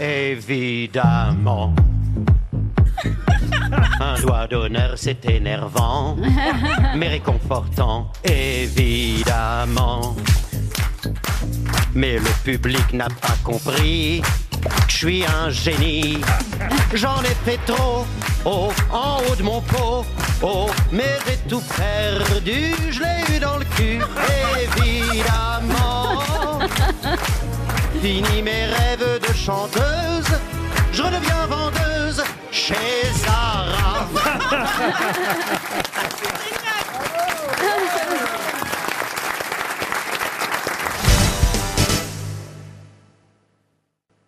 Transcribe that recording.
évidemment. Un doigt d'honneur, c'est énervant, mais réconfortant, évidemment. Mais le public n'a pas compris que je suis un génie. J'en ai fait trop, oh, en haut de mon pot, oh, mais j'ai tout perdu, je l'ai eu dans le cul, évidemment. Fini mes rêves de chanteuse, je redeviens vendeuse chez Zara.